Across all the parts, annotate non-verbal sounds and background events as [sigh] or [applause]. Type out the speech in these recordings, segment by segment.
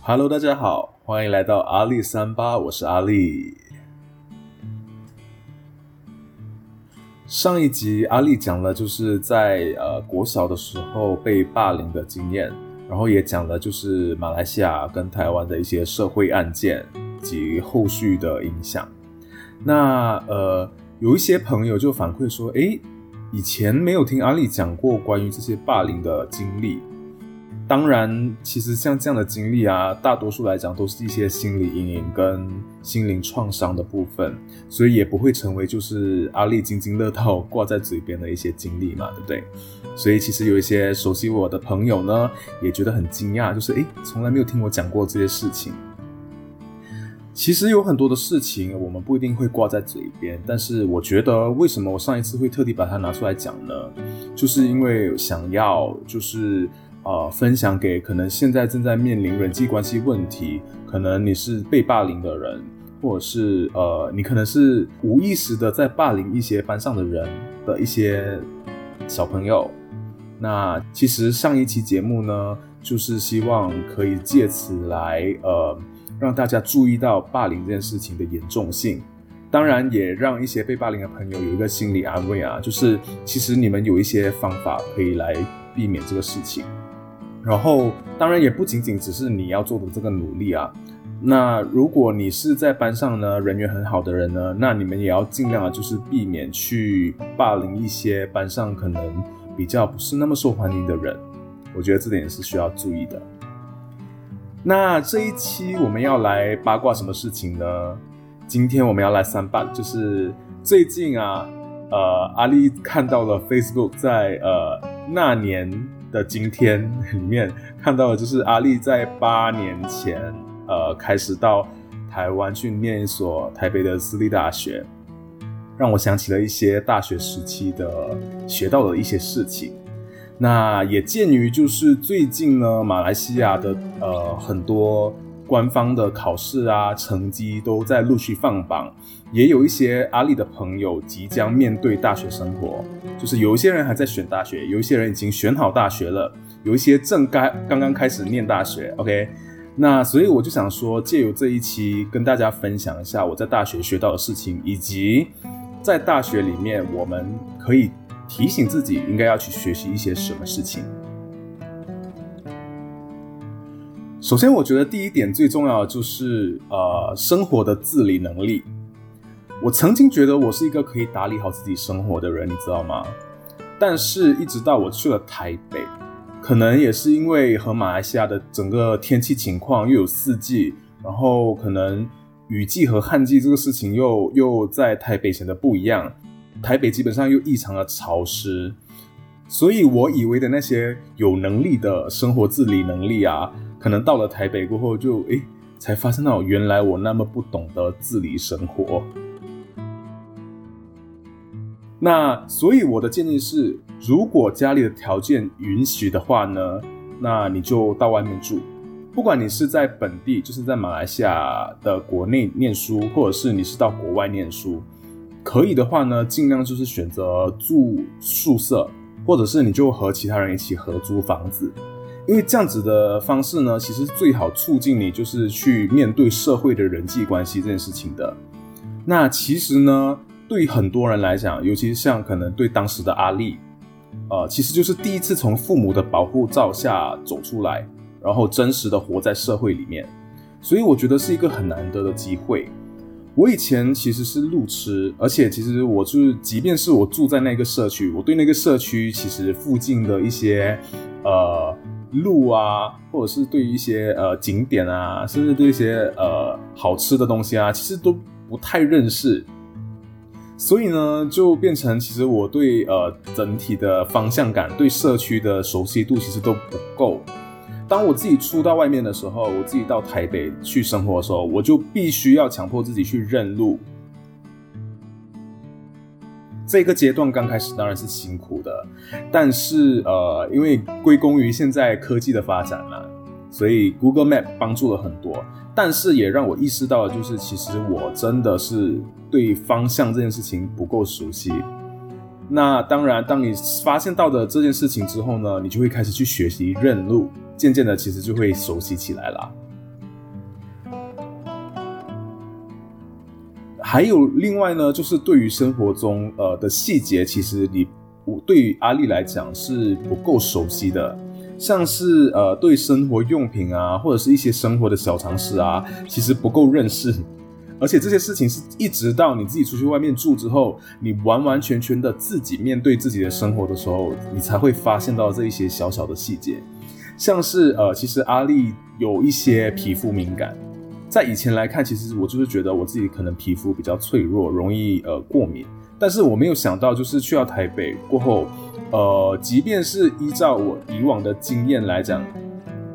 Hello，大家好，欢迎来到阿力三八，我是阿力。上一集阿力讲了，就是在呃国小的时候被霸凌的经验，然后也讲了就是马来西亚跟台湾的一些社会案件及后续的影响。那呃有一些朋友就反馈说，诶，以前没有听阿力讲过关于这些霸凌的经历。当然，其实像这样的经历啊，大多数来讲都是一些心理阴影跟心灵创伤的部分，所以也不会成为就是阿力津津乐道挂在嘴边的一些经历嘛，对不对？所以其实有一些熟悉我的朋友呢，也觉得很惊讶，就是诶，从来没有听我讲过这些事情。其实有很多的事情我们不一定会挂在嘴边，但是我觉得为什么我上一次会特地把它拿出来讲呢？就是因为想要就是。呃，分享给可能现在正在面临人际关系问题，可能你是被霸凌的人，或者是呃，你可能是无意识的在霸凌一些班上的人的一些小朋友。那其实上一期节目呢，就是希望可以借此来呃，让大家注意到霸凌这件事情的严重性，当然也让一些被霸凌的朋友有一个心理安慰啊，就是其实你们有一些方法可以来避免这个事情。然后，当然也不仅仅只是你要做的这个努力啊。那如果你是在班上呢，人缘很好的人呢，那你们也要尽量啊，就是避免去霸凌一些班上可能比较不是那么受欢迎的人。我觉得这点也是需要注意的。那这一期我们要来八卦什么事情呢？今天我们要来三八，就是最近啊，呃，阿丽看到了 Facebook 在呃那年。的今天里面看到的就是阿丽在八年前，呃，开始到台湾去念一所台北的私立大学，让我想起了一些大学时期的学到的一些事情。那也鉴于就是最近呢，马来西亚的呃很多。官方的考试啊，成绩都在陆续放榜，也有一些阿里的朋友即将面对大学生活，就是有一些人还在选大学，有一些人已经选好大学了，有一些正该刚刚开始念大学。OK，那所以我就想说，借由这一期跟大家分享一下我在大学学到的事情，以及在大学里面我们可以提醒自己应该要去学习一些什么事情。首先，我觉得第一点最重要的就是呃生活的自理能力。我曾经觉得我是一个可以打理好自己生活的人，你知道吗？但是，一直到我去了台北，可能也是因为和马来西亚的整个天气情况又有四季，然后可能雨季和旱季这个事情又又在台北显得不一样。台北基本上又异常的潮湿，所以我以为的那些有能力的生活自理能力啊。可能到了台北过后，就诶才发现到原来我那么不懂得自理生活。那所以我的建议是，如果家里的条件允许的话呢，那你就到外面住。不管你是在本地，就是在马来西亚的国内念书，或者是你是到国外念书，可以的话呢，尽量就是选择住宿舍，或者是你就和其他人一起合租房子。因为这样子的方式呢，其实最好促进你就是去面对社会的人际关系这件事情的。那其实呢，对很多人来讲，尤其是像可能对当时的阿丽，呃，其实就是第一次从父母的保护罩下走出来，然后真实的活在社会里面。所以我觉得是一个很难得的机会。我以前其实是路痴，而且其实我就是，即便是我住在那个社区，我对那个社区其实附近的一些，呃。路啊，或者是对于一些呃景点啊，甚至对一些呃好吃的东西啊，其实都不太认识，所以呢，就变成其实我对呃整体的方向感、对社区的熟悉度其实都不够。当我自己出到外面的时候，我自己到台北去生活的时候，我就必须要强迫自己去认路。这个阶段刚开始当然是辛苦的，但是呃，因为归功于现在科技的发展嘛，所以 Google Map 帮助了很多，但是也让我意识到，就是其实我真的是对方向这件事情不够熟悉。那当然，当你发现到的这件事情之后呢，你就会开始去学习认路，渐渐的其实就会熟悉起来了。还有另外呢，就是对于生活中呃的细节，其实你我对于阿丽来讲是不够熟悉的，像是呃对生活用品啊，或者是一些生活的小常识啊，其实不够认识。而且这些事情是一直到你自己出去外面住之后，你完完全全的自己面对自己的生活的时候，你才会发现到这一些小小的细节，像是呃，其实阿丽有一些皮肤敏感，在以前来看，其实我就是觉得我自己可能皮肤比较脆弱，容易呃过敏，但是我没有想到，就是去到台北过后，呃，即便是依照我以往的经验来讲，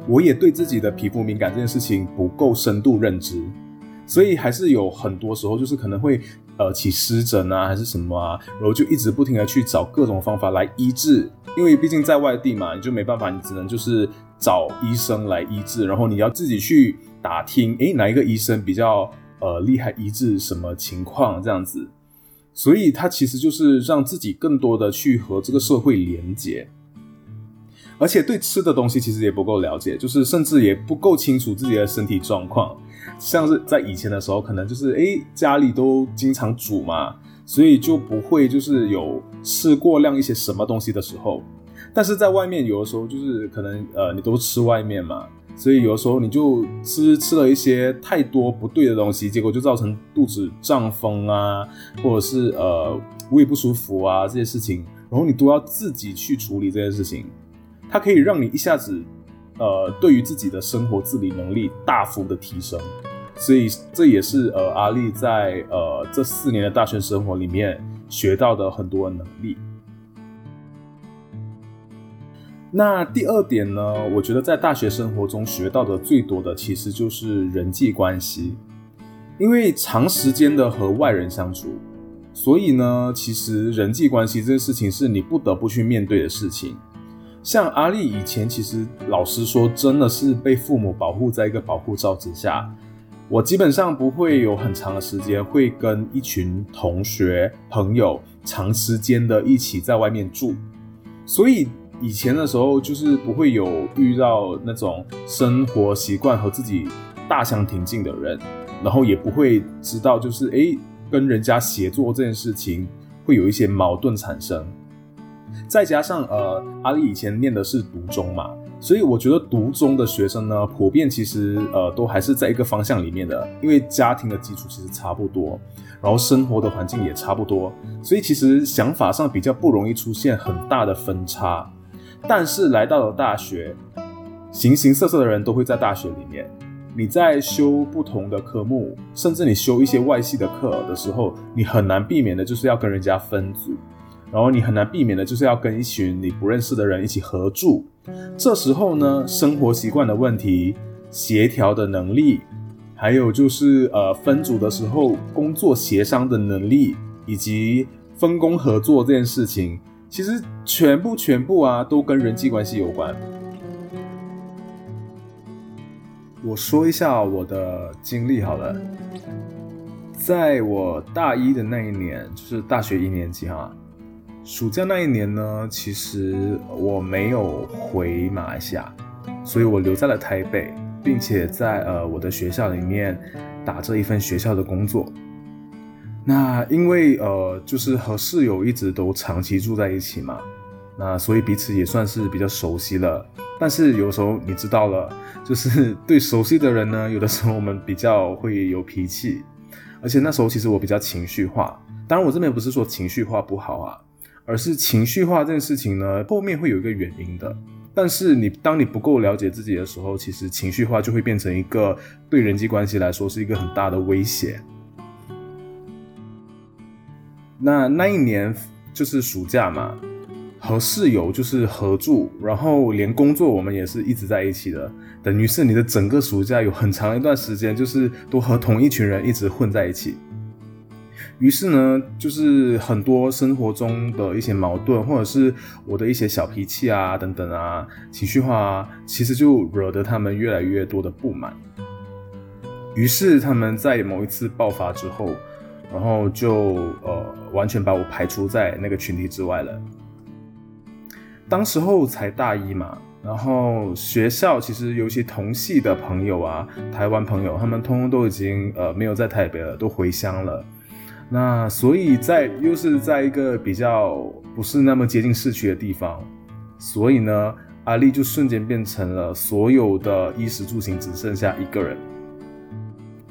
我也对自己的皮肤敏感这件事情不够深度认知。所以还是有很多时候，就是可能会呃起湿疹啊，还是什么啊，然后就一直不停的去找各种方法来医治，因为毕竟在外地嘛，你就没办法，你只能就是找医生来医治，然后你要自己去打听，诶，哪一个医生比较呃厉害医治什么情况这样子，所以他其实就是让自己更多的去和这个社会连接，而且对吃的东西其实也不够了解，就是甚至也不够清楚自己的身体状况。像是在以前的时候，可能就是哎家里都经常煮嘛，所以就不会就是有吃过量一些什么东西的时候。但是在外面有的时候就是可能呃你都吃外面嘛，所以有的时候你就吃吃了一些太多不对的东西，结果就造成肚子胀风啊，或者是呃胃不舒服啊这些事情，然后你都要自己去处理这件事情，它可以让你一下子。呃，对于自己的生活自理能力大幅的提升，所以这也是呃阿丽在呃这四年的大学生活里面学到的很多能力。那第二点呢，我觉得在大学生活中学到的最多的其实就是人际关系，因为长时间的和外人相处，所以呢，其实人际关系这件事情是你不得不去面对的事情。像阿丽以前，其实老实说，真的是被父母保护在一个保护罩之下。我基本上不会有很长的时间会跟一群同学朋友长时间的一起在外面住，所以以前的时候就是不会有遇到那种生活习惯和自己大相庭径的人，然后也不会知道就是诶跟人家协作这件事情会有一些矛盾产生。再加上呃，阿丽以前念的是读中嘛，所以我觉得读中的学生呢，普遍其实呃都还是在一个方向里面的，因为家庭的基础其实差不多，然后生活的环境也差不多，所以其实想法上比较不容易出现很大的分差。但是来到了大学，形形色色的人都会在大学里面，你在修不同的科目，甚至你修一些外系的课的时候，你很难避免的就是要跟人家分组。然后你很难避免的就是要跟一群你不认识的人一起合住，这时候呢，生活习惯的问题、协调的能力，还有就是呃分组的时候工作协商的能力，以及分工合作这件事情，其实全部全部啊都跟人际关系有关。我说一下我的经历好了，在我大一的那一年，就是大学一年级哈。暑假那一年呢，其实我没有回马来西亚，所以我留在了台北，并且在呃我的学校里面打着一份学校的工作。那因为呃就是和室友一直都长期住在一起嘛，那所以彼此也算是比较熟悉了。但是有时候你知道了，就是 [laughs] 对熟悉的人呢，有的时候我们比较会有脾气，而且那时候其实我比较情绪化。当然我这边不是说情绪化不好啊。而是情绪化这件事情呢，后面会有一个原因的。但是你当你不够了解自己的时候，其实情绪化就会变成一个对人际关系来说是一个很大的威胁。那那一年就是暑假嘛，和室友就是合住，然后连工作我们也是一直在一起的，等于是你的整个暑假有很长一段时间就是都和同一群人一直混在一起。于是呢，就是很多生活中的一些矛盾，或者是我的一些小脾气啊，等等啊，情绪化啊，其实就惹得他们越来越多的不满。于是他们在某一次爆发之后，然后就呃完全把我排除在那个群体之外了。当时候才大一嘛，然后学校其实有一些同系的朋友啊，台湾朋友，他们通通都已经呃没有在台北了，都回乡了。那所以在又是在一个比较不是那么接近市区的地方，所以呢，阿丽就瞬间变成了所有的衣食住行只剩下一个人。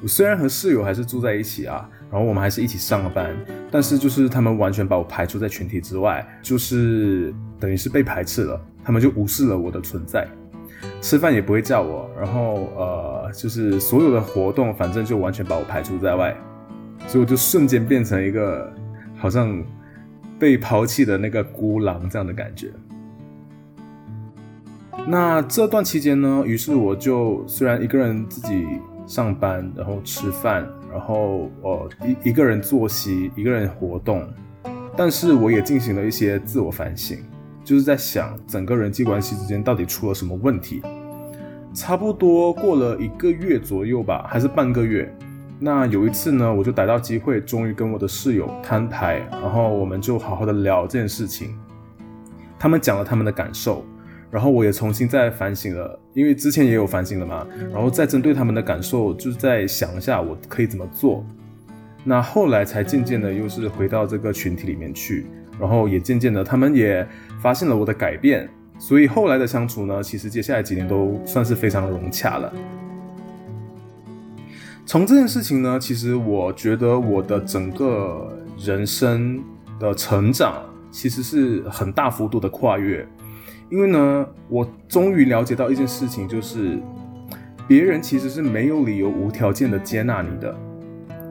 我虽然和室友还是住在一起啊，然后我们还是一起上了班，但是就是他们完全把我排除在群体之外，就是等于是被排斥了，他们就无视了我的存在，吃饭也不会叫我，然后呃，就是所有的活动，反正就完全把我排除在外，所以我就瞬间变成一个好像被抛弃的那个孤狼这样的感觉。那这段期间呢，于是我就虽然一个人自己。上班，然后吃饭，然后呃一一个人作息，一个人活动，但是我也进行了一些自我反省，就是在想整个人际关系之间到底出了什么问题。差不多过了一个月左右吧，还是半个月。那有一次呢，我就逮到机会，终于跟我的室友摊牌，然后我们就好好的聊这件事情。他们讲了他们的感受。然后我也重新再反省了，因为之前也有反省了嘛，然后再针对他们的感受，就是在想一下我可以怎么做。那后来才渐渐的又是回到这个群体里面去，然后也渐渐的他们也发现了我的改变，所以后来的相处呢，其实接下来几年都算是非常融洽了。从这件事情呢，其实我觉得我的整个人生的成长其实是很大幅度的跨越。因为呢，我终于了解到一件事情，就是别人其实是没有理由无条件的接纳你的。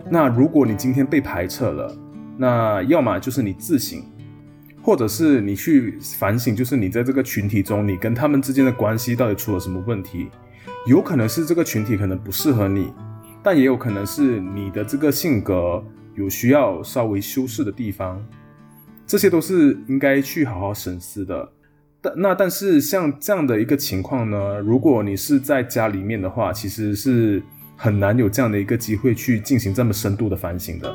那如果你今天被排斥了，那要么就是你自省，或者是你去反省，就是你在这个群体中，你跟他们之间的关系到底出了什么问题？有可能是这个群体可能不适合你，但也有可能是你的这个性格有需要稍微修饰的地方，这些都是应该去好好审视的。但那但是像这样的一个情况呢，如果你是在家里面的话，其实是很难有这样的一个机会去进行这么深度的反省的，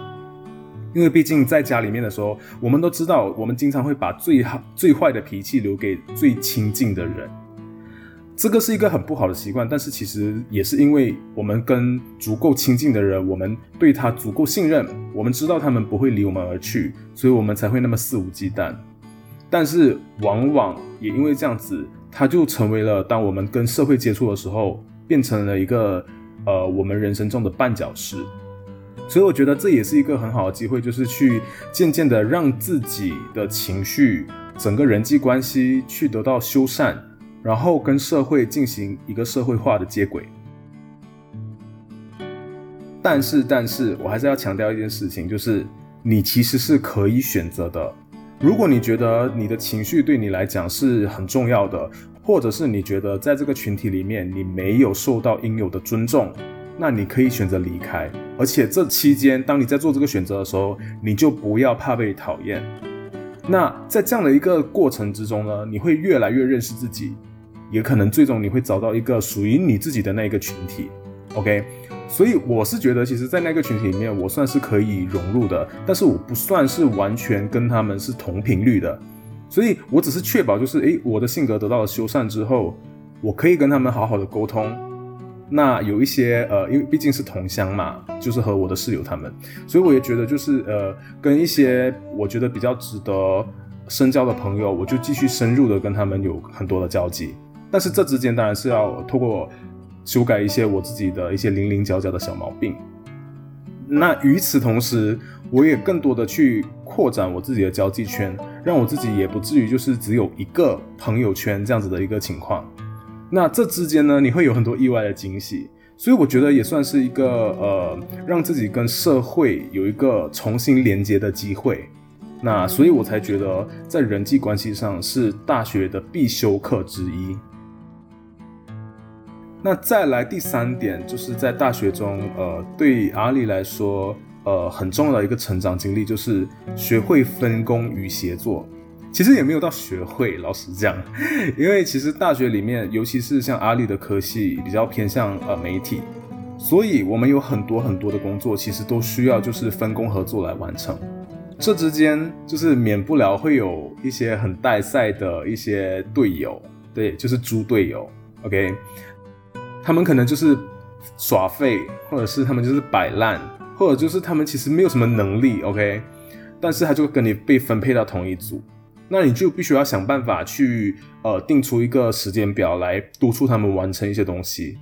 因为毕竟在家里面的时候，我们都知道，我们经常会把最好最坏的脾气留给最亲近的人，这个是一个很不好的习惯。但是其实也是因为我们跟足够亲近的人，我们对他足够信任，我们知道他们不会离我们而去，所以我们才会那么肆无忌惮。但是往往也因为这样子，它就成为了当我们跟社会接触的时候，变成了一个呃我们人生中的绊脚石。所以我觉得这也是一个很好的机会，就是去渐渐的让自己的情绪、整个人际关系去得到修缮，然后跟社会进行一个社会化的接轨。但是，但是我还是要强调一件事情，就是你其实是可以选择的。如果你觉得你的情绪对你来讲是很重要的，或者是你觉得在这个群体里面你没有受到应有的尊重，那你可以选择离开。而且这期间，当你在做这个选择的时候，你就不要怕被讨厌。那在这样的一个过程之中呢，你会越来越认识自己，也可能最终你会找到一个属于你自己的那一个群体。OK。所以我是觉得，其实，在那个群体里面，我算是可以融入的，但是我不算是完全跟他们是同频率的，所以我只是确保，就是诶，我的性格得到了修缮之后，我可以跟他们好好的沟通。那有一些呃，因为毕竟是同乡嘛，就是和我的室友他们，所以我也觉得，就是呃，跟一些我觉得比较值得深交的朋友，我就继续深入的跟他们有很多的交集。但是这之间当然是要透过。修改一些我自己的一些零零角角的小毛病。那与此同时，我也更多的去扩展我自己的交际圈，让我自己也不至于就是只有一个朋友圈这样子的一个情况。那这之间呢，你会有很多意外的惊喜，所以我觉得也算是一个呃，让自己跟社会有一个重新连接的机会。那所以我才觉得在人际关系上是大学的必修课之一。那再来第三点，就是在大学中，呃，对阿里来说，呃，很重要的一个成长经历，就是学会分工与协作。其实也没有到学会，老实讲，因为其实大学里面，尤其是像阿里的科系，比较偏向呃媒体，所以我们有很多很多的工作，其实都需要就是分工合作来完成。这之间就是免不了会有一些很带赛的一些队友，对，就是猪队友。OK，他们可能就是耍废，或者是他们就是摆烂，或者就是他们其实没有什么能力。OK，但是他就跟你被分配到同一组，那你就必须要想办法去呃定出一个时间表来督促他们完成一些东西。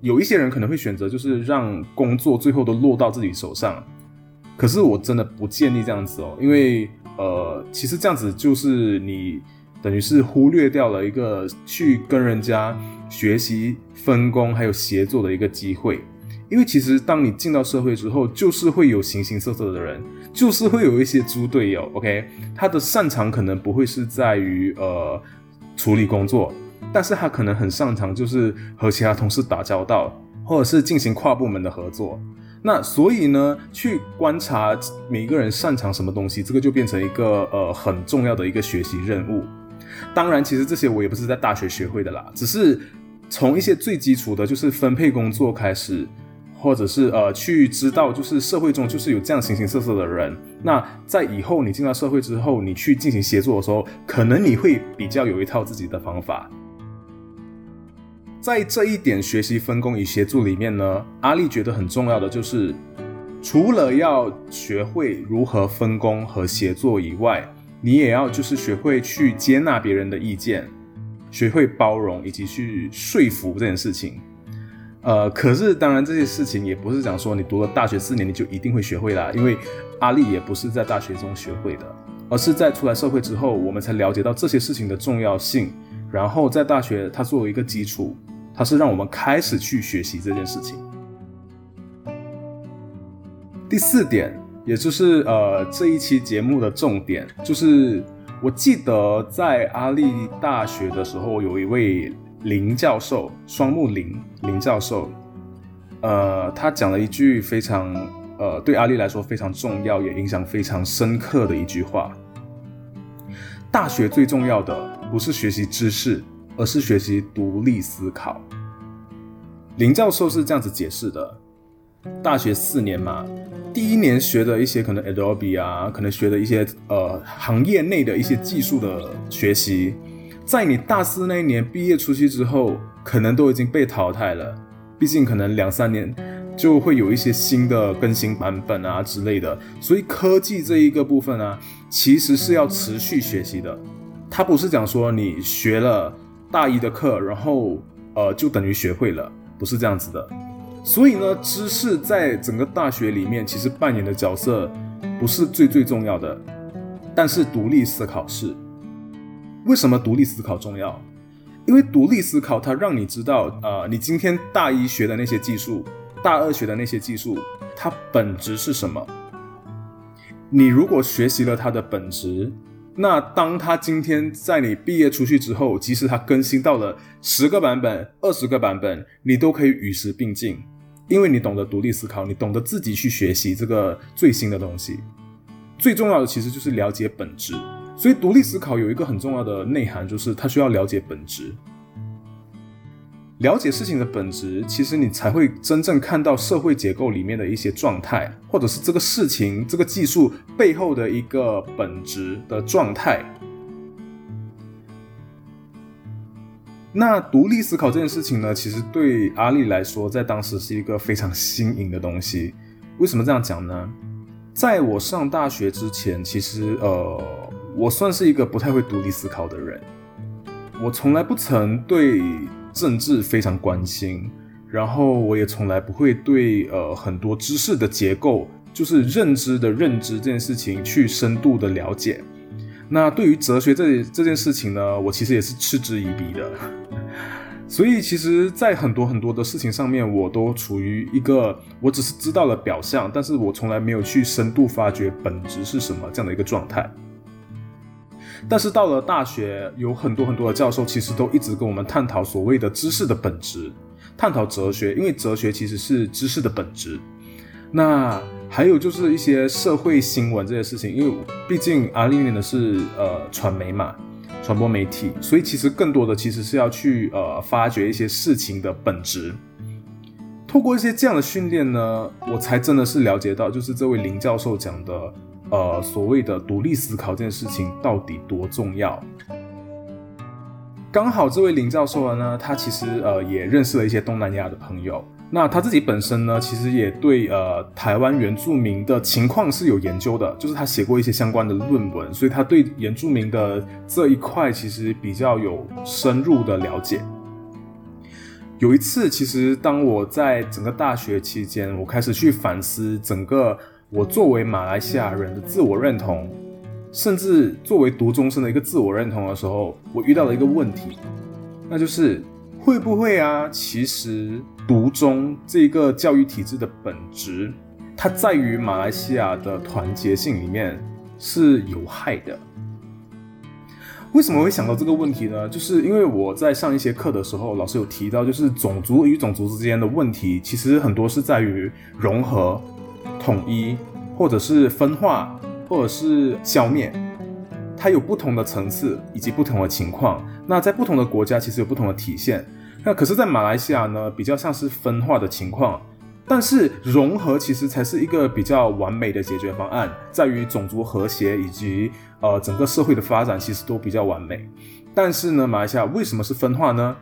有一些人可能会选择就是让工作最后都落到自己手上。可是我真的不建议这样子哦，因为呃，其实这样子就是你等于是忽略掉了一个去跟人家学习分工还有协作的一个机会。因为其实当你进到社会之后，就是会有形形色色的人，就是会有一些猪队友。OK，他的擅长可能不会是在于呃处理工作，但是他可能很擅长就是和其他同事打交道，或者是进行跨部门的合作。那所以呢，去观察每一个人擅长什么东西，这个就变成一个呃很重要的一个学习任务。当然，其实这些我也不是在大学学会的啦，只是从一些最基础的，就是分配工作开始，或者是呃去知道，就是社会中就是有这样形形色色的人。那在以后你进到社会之后，你去进行协作的时候，可能你会比较有一套自己的方法。在这一点学习分工与协助里面呢，阿丽觉得很重要的就是，除了要学会如何分工和协作以外，你也要就是学会去接纳别人的意见，学会包容以及去说服这件事情。呃，可是当然这些事情也不是讲说你读了大学四年你就一定会学会啦，因为阿丽也不是在大学中学会的，而是在出来社会之后，我们才了解到这些事情的重要性。然后在大学，它作为一个基础，它是让我们开始去学习这件事情。第四点，也就是呃这一期节目的重点，就是我记得在阿立大学的时候，有一位林教授，双木林林教授，呃，他讲了一句非常呃对阿立来说非常重要，也影响非常深刻的一句话：大学最重要的。不是学习知识，而是学习独立思考。林教授是这样子解释的：大学四年嘛，第一年学的一些可能 Adobe 啊，可能学的一些呃行业内的一些技术的学习，在你大四那一年毕业出去之后，可能都已经被淘汰了。毕竟可能两三年就会有一些新的更新版本啊之类的，所以科技这一个部分呢，其实是要持续学习的。他不是讲说你学了大一的课，然后呃就等于学会了，不是这样子的。所以呢，知识在整个大学里面其实扮演的角色不是最最重要的，但是独立思考是。为什么独立思考重要？因为独立思考它让你知道，呃，你今天大一学的那些技术，大二学的那些技术，它本质是什么？你如果学习了它的本质。那当它今天在你毕业出去之后，即使它更新到了十个版本、二十个版本，你都可以与时并进，因为你懂得独立思考，你懂得自己去学习这个最新的东西。最重要的其实就是了解本质，所以独立思考有一个很重要的内涵，就是它需要了解本质。了解事情的本质，其实你才会真正看到社会结构里面的一些状态，或者是这个事情、这个技术背后的一个本质的状态。那独立思考这件事情呢，其实对阿丽来说，在当时是一个非常新颖的东西。为什么这样讲呢？在我上大学之前，其实呃，我算是一个不太会独立思考的人，我从来不曾对。政治非常关心，然后我也从来不会对呃很多知识的结构，就是认知的认知这件事情去深度的了解。那对于哲学这这件事情呢，我其实也是嗤之以鼻的。[laughs] 所以其实，在很多很多的事情上面，我都处于一个我只是知道了表象，但是我从来没有去深度发掘本质是什么这样的一个状态。但是到了大学，有很多很多的教授，其实都一直跟我们探讨所谓的知识的本质，探讨哲学，因为哲学其实是知识的本质。那还有就是一些社会新闻这些事情，因为毕竟阿丽念的是呃传媒嘛，传播媒体，所以其实更多的其实是要去呃发掘一些事情的本质。透过一些这样的训练呢，我才真的是了解到，就是这位林教授讲的，呃，所谓的独立思考这件事情到底多重要。刚好这位林教授呢，他其实呃也认识了一些东南亚的朋友。那他自己本身呢，其实也对呃台湾原住民的情况是有研究的，就是他写过一些相关的论文，所以他对原住民的这一块其实比较有深入的了解。有一次，其实当我在整个大学期间，我开始去反思整个我作为马来西亚人的自我认同，甚至作为读中生的一个自我认同的时候，我遇到了一个问题，那就是会不会啊？其实。独中这个教育体制的本质，它在于马来西亚的团结性里面是有害的。为什么会想到这个问题呢？就是因为我在上一些课的时候，老师有提到，就是种族与种族之间的问题，其实很多是在于融合、统一，或者是分化，或者是消灭。它有不同的层次以及不同的情况。那在不同的国家，其实有不同的体现。那可是，在马来西亚呢，比较像是分化的情况，但是融合其实才是一个比较完美的解决方案，在于种族和谐以及呃整个社会的发展，其实都比较完美。但是呢，马来西亚为什么是分化呢？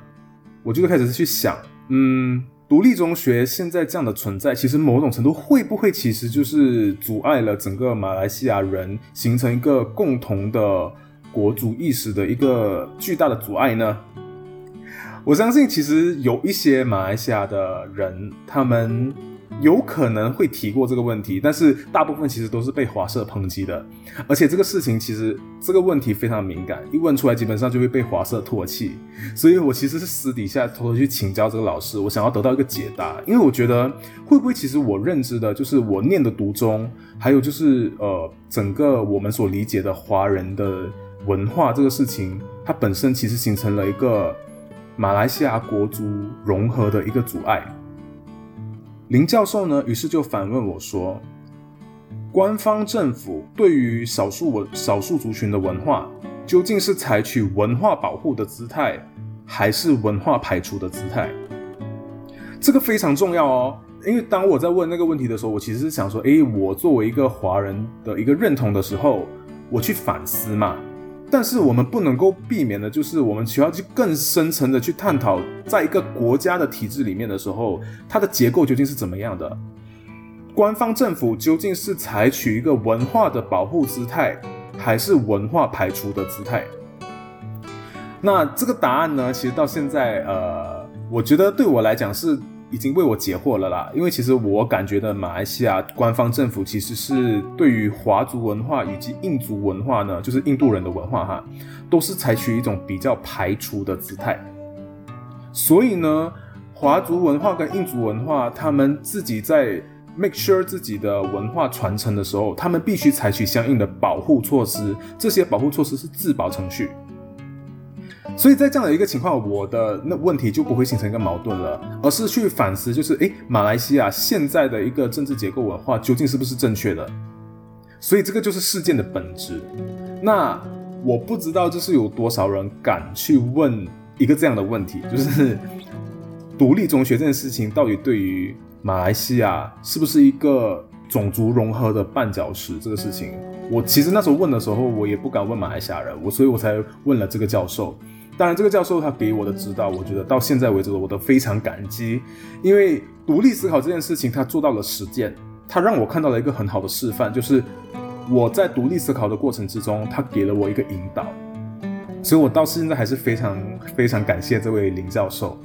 我就开始去想，嗯，独立中学现在这样的存在，其实某种程度会不会其实就是阻碍了整个马来西亚人形成一个共同的国族意识的一个巨大的阻碍呢？我相信，其实有一些马来西亚的人，他们有可能会提过这个问题，但是大部分其实都是被华社抨击的。而且这个事情其实这个问题非常敏感，一问出来基本上就会被华社唾弃。所以我其实是私底下偷偷去请教这个老师，我想要得到一个解答，因为我觉得会不会其实我认知的就是我念的读中，还有就是呃整个我们所理解的华人的文化这个事情，它本身其实形成了一个。马来西亚国族融合的一个阻碍。林教授呢，于是就反问我说：“官方政府对于少数文少数族群的文化，究竟是采取文化保护的姿态，还是文化排除的姿态？”这个非常重要哦，因为当我在问那个问题的时候，我其实是想说：“诶，我作为一个华人的一个认同的时候，我去反思嘛。”但是我们不能够避免的，就是我们需要去更深层的去探讨，在一个国家的体制里面的时候，它的结构究竟是怎么样的？官方政府究竟是采取一个文化的保护姿态，还是文化排除的姿态？那这个答案呢？其实到现在，呃，我觉得对我来讲是。已经为我解惑了啦，因为其实我感觉的马来西亚官方政府其实是对于华族文化以及印族文化呢，就是印度人的文化哈，都是采取一种比较排除的姿态。所以呢，华族文化跟印族文化，他们自己在 make sure 自己的文化传承的时候，他们必须采取相应的保护措施，这些保护措施是自保程序。所以在这样的一个情况，我的那问题就不会形成一个矛盾了，而是去反思，就是诶，马来西亚现在的一个政治结构文化究竟是不是正确的？所以这个就是事件的本质。那我不知道，就是有多少人敢去问一个这样的问题，就是独立中学这件事情到底对于马来西亚是不是一个种族融合的绊脚石？这个事情，我其实那时候问的时候，我也不敢问马来西亚人，我所以我才问了这个教授。当然，这个教授他给我的指导，我觉得到现在为止我都非常感激，因为独立思考这件事情，他做到了实践，他让我看到了一个很好的示范，就是我在独立思考的过程之中，他给了我一个引导，所以我到现在还是非常非常感谢这位林教授。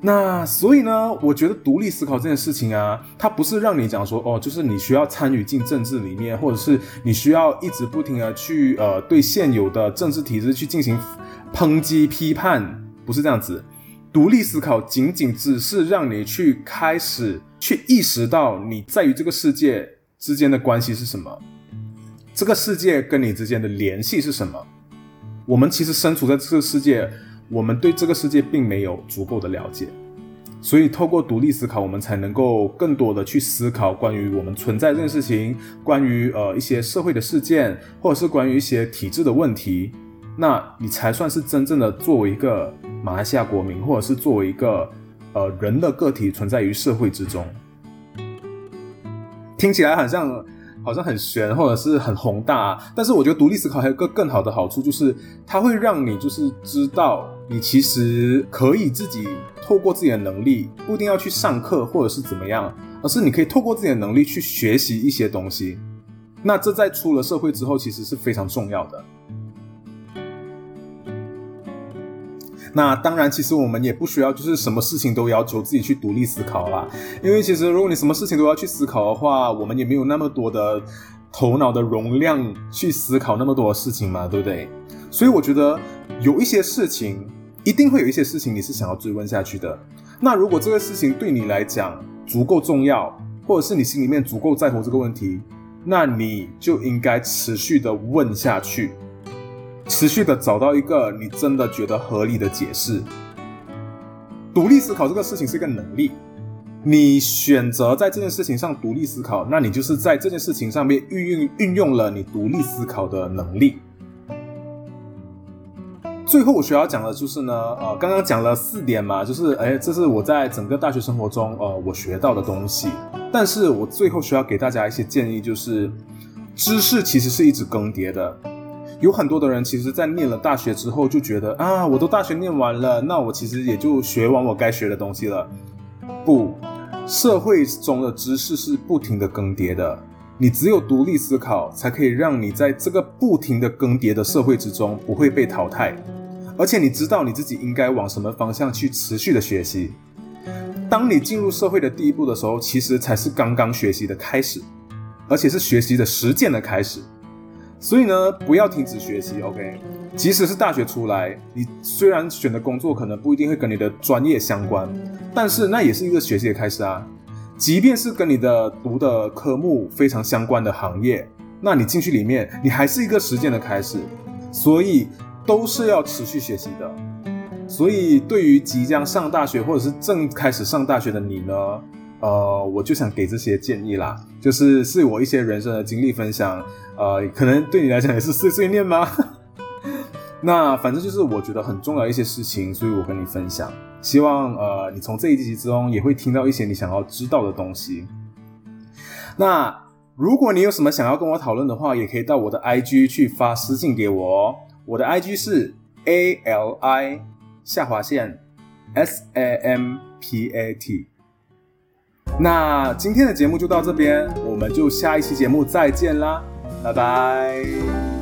那所以呢，我觉得独立思考这件事情啊，它不是让你讲说哦，就是你需要参与进政治里面，或者是你需要一直不停的去呃对现有的政治体制去进行。抨击批判不是这样子，独立思考仅仅只是让你去开始去意识到你在于这个世界之间的关系是什么，这个世界跟你之间的联系是什么。我们其实身处在这个世界，我们对这个世界并没有足够的了解，所以透过独立思考，我们才能够更多的去思考关于我们存在这件事情，关于呃一些社会的事件，或者是关于一些体制的问题。那你才算是真正的作为一个马来西亚国民，或者是作为一个呃人的个体存在于社会之中。听起来好像好像很玄，或者是很宏大，啊但是我觉得独立思考还有个更好的好处，就是它会让你就是知道你其实可以自己透过自己的能力，不一定要去上课或者是怎么样，而是你可以透过自己的能力去学习一些东西。那这在出了社会之后，其实是非常重要的。那当然，其实我们也不需要，就是什么事情都要求自己去独立思考啦。因为其实如果你什么事情都要去思考的话，我们也没有那么多的头脑的容量去思考那么多的事情嘛，对不对？所以我觉得有一些事情，一定会有一些事情你是想要追问下去的。那如果这个事情对你来讲足够重要，或者是你心里面足够在乎这个问题，那你就应该持续的问下去。持续的找到一个你真的觉得合理的解释。独立思考这个事情是一个能力，你选择在这件事情上独立思考，那你就是在这件事情上面运用运用了你独立思考的能力。最后我需要讲的就是呢，呃，刚刚讲了四点嘛，就是哎，这是我在整个大学生活中呃我学到的东西。但是我最后需要给大家一些建议，就是知识其实是一直更迭的。有很多的人，其实，在念了大学之后，就觉得啊，我都大学念完了，那我其实也就学完我该学的东西了。不，社会中的知识是不停的更迭的，你只有独立思考，才可以让你在这个不停的更迭的社会之中不会被淘汰，而且你知道你自己应该往什么方向去持续的学习。当你进入社会的第一步的时候，其实才是刚刚学习的开始，而且是学习的实践的开始。所以呢，不要停止学习，OK？即使是大学出来，你虽然选的工作可能不一定会跟你的专业相关，但是那也是一个学习的开始啊。即便是跟你的读的科目非常相关的行业，那你进去里面，你还是一个实践的开始。所以都是要持续学习的。所以对于即将上大学或者是正开始上大学的你呢？呃，我就想给这些建议啦，就是是我一些人生的经历分享，呃，可能对你来讲也是碎碎念吗？[laughs] 那反正就是我觉得很重要一些事情，所以我跟你分享，希望呃你从这一集之中也会听到一些你想要知道的东西。那如果你有什么想要跟我讨论的话，也可以到我的 IG 去发私信给我哦，我的 IG 是 A L I 下划线 S A M P A T。那今天的节目就到这边，我们就下一期节目再见啦，拜拜。